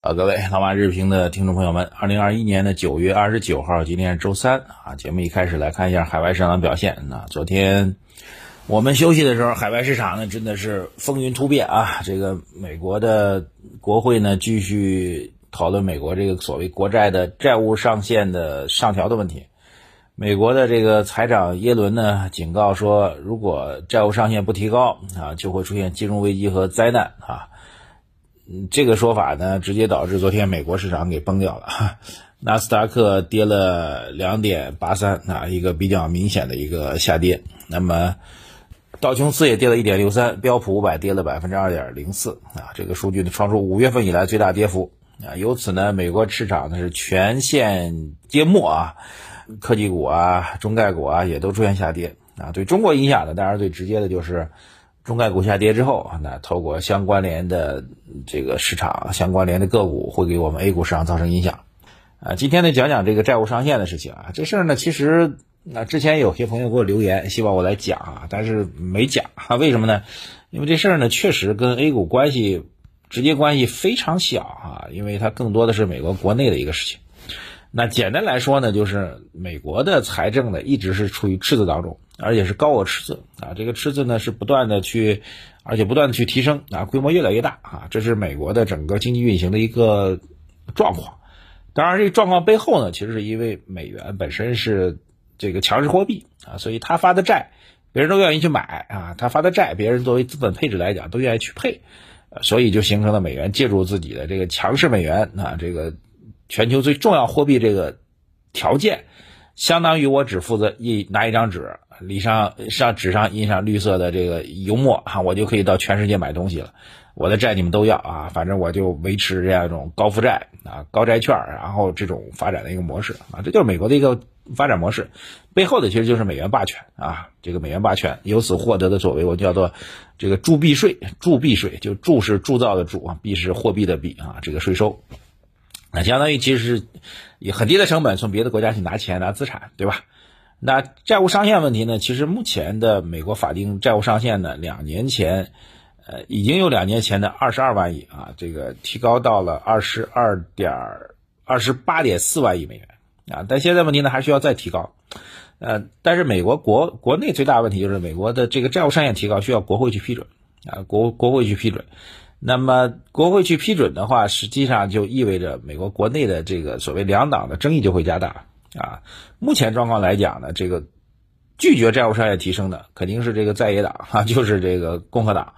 好，各位老马日评的听众朋友们，二零二一年的九月二十九号，今天是周三啊。节目一开始来看一下海外市场的表现。那昨天我们休息的时候，海外市场呢真的是风云突变啊。这个美国的国会呢继续。讨论美国这个所谓国债的债务上限的上调的问题，美国的这个财长耶伦呢警告说，如果债务上限不提高啊，就会出现金融危机和灾难啊。这个说法呢，直接导致昨天美国市场给崩掉了，纳斯达克跌了两点八三啊，一个比较明显的一个下跌。那么道琼斯也跌了一点六三，标普五百跌了百分之二点零四啊，这个数据呢创出五月份以来最大跌幅。啊，由此呢，美国市场呢是全线跌没啊，科技股啊、中概股啊也都出现下跌啊。对中国影响呢，当然最直接的就是中概股下跌之后，那透过相关联的这个市场、相关联的个股会给我们 A 股市场造成影响啊。今天呢，讲讲这个债务上限的事情啊。这事儿呢，其实那之前有些朋友给我留言，希望我来讲啊，但是没讲啊。为什么呢？因为这事儿呢，确实跟 A 股关系。直接关系非常小啊，因为它更多的是美国国内的一个事情。那简单来说呢，就是美国的财政呢一直是处于赤字当中，而且是高额赤字啊。这个赤字呢是不断的去，而且不断的去提升啊，规模越来越大啊。这是美国的整个经济运行的一个状况。当然，这个状况背后呢，其实是因为美元本身是这个强势货币啊，所以他发的债别人都愿意去买啊，他发的债别人作为资本配置来讲都愿意去配。所以就形成了美元借助自己的这个强势美元啊，这个全球最重要货币这个条件，相当于我只负责印拿一张纸，里上上纸上印上绿色的这个油墨啊，我就可以到全世界买东西了。我的债你们都要啊，反正我就维持这样一种高负债啊、高债券，然后这种发展的一个模式啊，这就是美国的一个发展模式。背后的其实就是美元霸权啊，这个美元霸权由此获得的所谓我叫做这个铸币税，铸币税就铸是铸造的铸啊，币是货币的币啊，这个税收，那相当于其实是以很低的成本从别的国家去拿钱拿资产，对吧？那债务上限问题呢？其实目前的美国法定债务上限呢，两年前。呃，已经有两年前的二十二万亿啊，这个提高到了二十二点二十八点四万亿美元啊，但现在问题呢还需要再提高，呃，但是美国国国内最大问题就是美国的这个债务上限提高需要国会去批准啊，国国会去批准，那么国会去批准的话，实际上就意味着美国国内的这个所谓两党的争议就会加大啊。目前状况来讲呢，这个拒绝债务上限提升的肯定是这个在野党啊，就是这个共和党。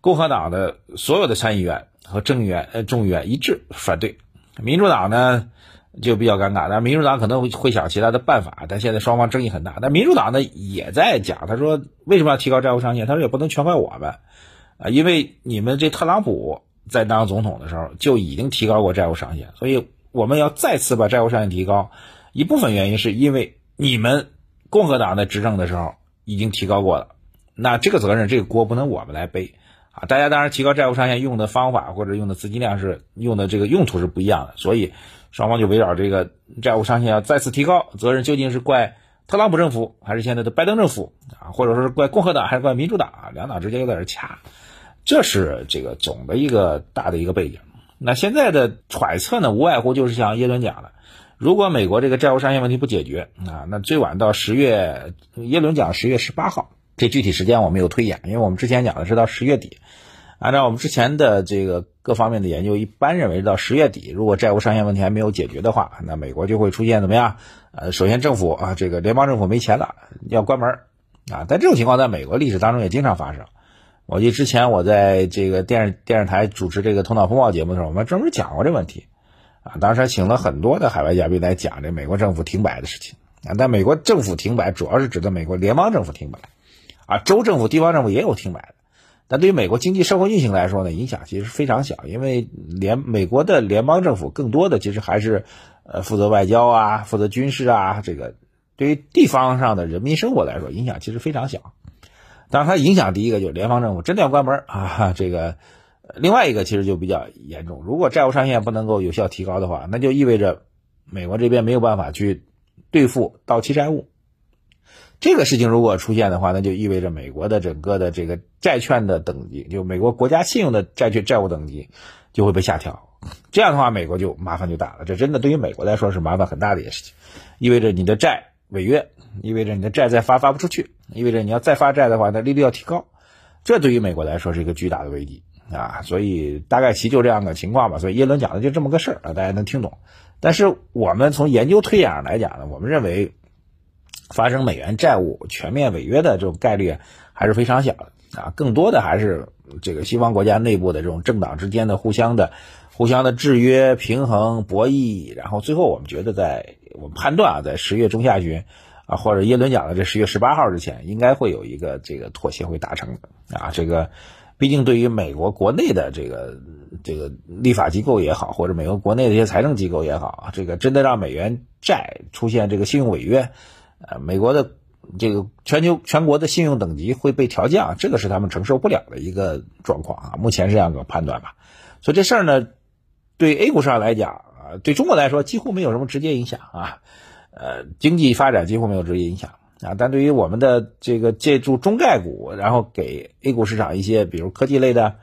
共和党的所有的参议员和众议员呃众议员一致反对，民主党呢就比较尴尬，但民主党可能会想其他的办法，但现在双方争议很大。但民主党呢也在讲，他说为什么要提高债务上限？他说也不能全怪我们啊，因为你们这特朗普在当总统的时候就已经提高过债务上限，所以我们要再次把债务上限提高。一部分原因是因为你们共和党在执政的时候已经提高过了，那这个责任这个锅不能我们来背。啊，大家当然提高债务上限用的方法或者用的资金量是用的这个用途是不一样的，所以双方就围绕这个债务上限要再次提高，责任究竟是怪特朗普政府还是现在的拜登政府啊，或者说是怪共和党还是怪民主党啊？两党之间又在这掐，这是这个总的一个大的一个背景。那现在的揣测呢，无外乎就是像耶伦讲的，如果美国这个债务上限问题不解决啊，那最晚到十月，耶伦讲十月十八号。这具体时间我没有推演，因为我们之前讲的是到十月底。按照我们之前的这个各方面的研究，一般认为到十月底，如果债务上限问题还没有解决的话，那美国就会出现怎么样？呃，首先政府啊，这个联邦政府没钱了，要关门啊。但这种情况在美国历史当中也经常发生。我记得之前我在这个电视电视台主持这个头脑风暴节目的时候，我们专门讲过这问题啊。当时还请了很多的海外嘉宾来讲这美国政府停摆的事情啊。但美国政府停摆主要是指的美国联邦政府停摆。啊，州政府、地方政府也有停摆的，但对于美国经济社会运行来说呢，影响其实非常小，因为联美国的联邦政府更多的其实还是呃负责外交啊，负责军事啊，这个对于地方上的人民生活来说影响其实非常小。当然，它影响第一个就是联邦政府真的要关门啊，这个。另外一个其实就比较严重，如果债务上限不能够有效提高的话，那就意味着美国这边没有办法去兑付到期债务。这个事情如果出现的话，那就意味着美国的整个的这个债券的等级，就美国国家信用的债券债务等级就会被下调。这样的话，美国就麻烦就大了。这真的对于美国来说是麻烦很大的一件事情，意味着你的债违约，意味着你的债再发发不出去，意味着你要再发债的话，那利率要提高。这对于美国来说是一个巨大的危机。啊，所以大概其就这样的情况吧。所以耶伦讲的就这么个事儿啊，大家能听懂。但是我们从研究推演上来讲呢，我们认为发生美元债务全面违约的这种概率还是非常小的啊。更多的还是这个西方国家内部的这种政党之间的互相的、互相的制约、平衡、博弈。然后最后我们觉得，在我们判断啊，在十月中下旬啊，或者耶伦讲的这十月十八号之前，应该会有一个这个妥协会达成的啊，这个。毕竟，对于美国国内的这个这个立法机构也好，或者美国国内的一些财政机构也好，这个真的让美元债出现这个信用违约，呃，美国的这个全球全国的信用等级会被调降，这个是他们承受不了的一个状况啊。目前是这样个判断吧。所以这事儿呢，对 A 股市场来讲对中国来说几乎没有什么直接影响啊，呃，经济发展几乎没有直接影响。啊，但对于我们的这个借助中概股，然后给 A 股市场一些，比如科技类的，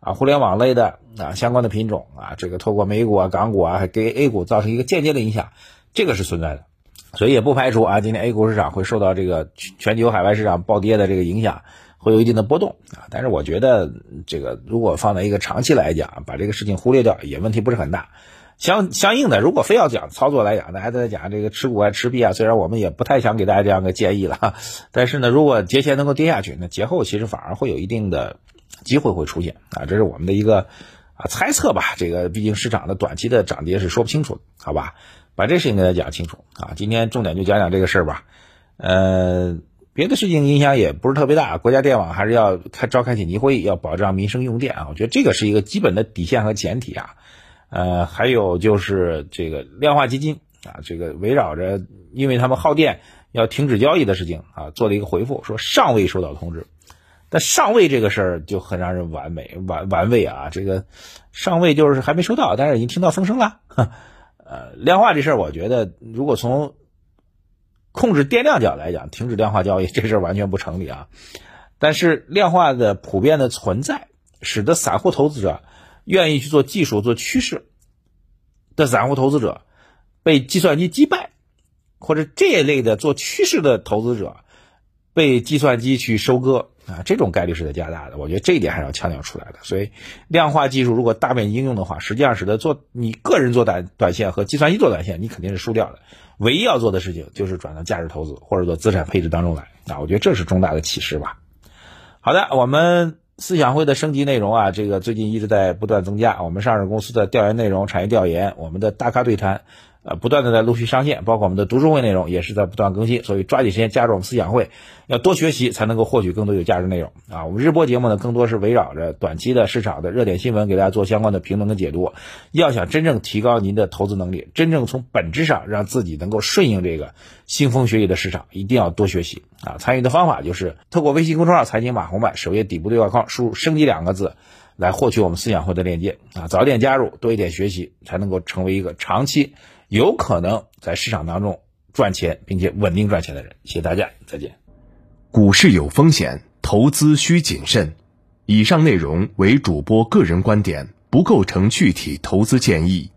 啊，互联网类的啊相关的品种啊，这个透过美股啊、港股啊，给 A 股造成一个间接的影响，这个是存在的，所以也不排除啊，今天 A 股市场会受到这个全球海外市场暴跌的这个影响，会有一定的波动啊。但是我觉得这个如果放在一个长期来讲，把这个事情忽略掉，也问题不是很大。相相应的，如果非要讲操作来讲，大家都在讲这个持股啊、持币啊。虽然我们也不太想给大家这样个建议了，但是呢，如果节前能够跌下去，那节后其实反而会有一定的机会会出现啊。这是我们的一个啊猜测吧。这个毕竟市场的短期的涨跌是说不清楚的，好吧？把这事情给大家讲清楚啊。今天重点就讲讲这个事儿吧。呃，别的事情影响也不是特别大。国家电网还是要开召开紧急会议，要保障民生用电啊。我觉得这个是一个基本的底线和前提啊。呃，还有就是这个量化基金啊，这个围绕着因为他们耗电要停止交易的事情啊，做了一个回复，说尚未收到通知。但尚未这个事儿就很让人完美玩玩味啊，这个尚未就是还没收到，但是已经听到风声了。呃，量化这事儿，我觉得如果从控制电量角来讲，停止量化交易这事儿完全不成立啊。但是量化的普遍的存在，使得散户投资者。愿意去做技术、做趋势的散户投资者，被计算机击败，或者这一类的做趋势的投资者被计算机去收割啊，这种概率是在加大的。我觉得这一点还是要强调出来的。所以，量化技术如果大面积应用的话，实际上使得做你个人做短短线和计算机做短线，你肯定是输掉的。唯一要做的事情就是转到价值投资或者做资产配置当中来啊。我觉得这是重大的启示吧。好的，我们。思想会的升级内容啊，这个最近一直在不断增加。我们上市公司的调研内容、产业调研，我们的大咖对谈。呃，不断的在陆续上线，包括我们的读书会内容也是在不断更新，所以抓紧时间加入我们思想会，要多学习才能够获取更多有价值内容啊！我们日播节目呢，更多是围绕着短期的市场的热点新闻，给大家做相关的评论跟解读。要想真正提高您的投资能力，真正从本质上让自己能够顺应这个腥风血雨的市场，一定要多学习啊！参与的方法就是透过微信公众号“财经马红漫”首页底部对话框输入“升级”两个字，来获取我们思想会的链接啊！早点加入，多一点学习，才能够成为一个长期。有可能在市场当中赚钱，并且稳定赚钱的人，谢谢大家，再见。股市有风险，投资需谨慎。以上内容为主播个人观点，不构成具体投资建议。